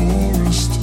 forest.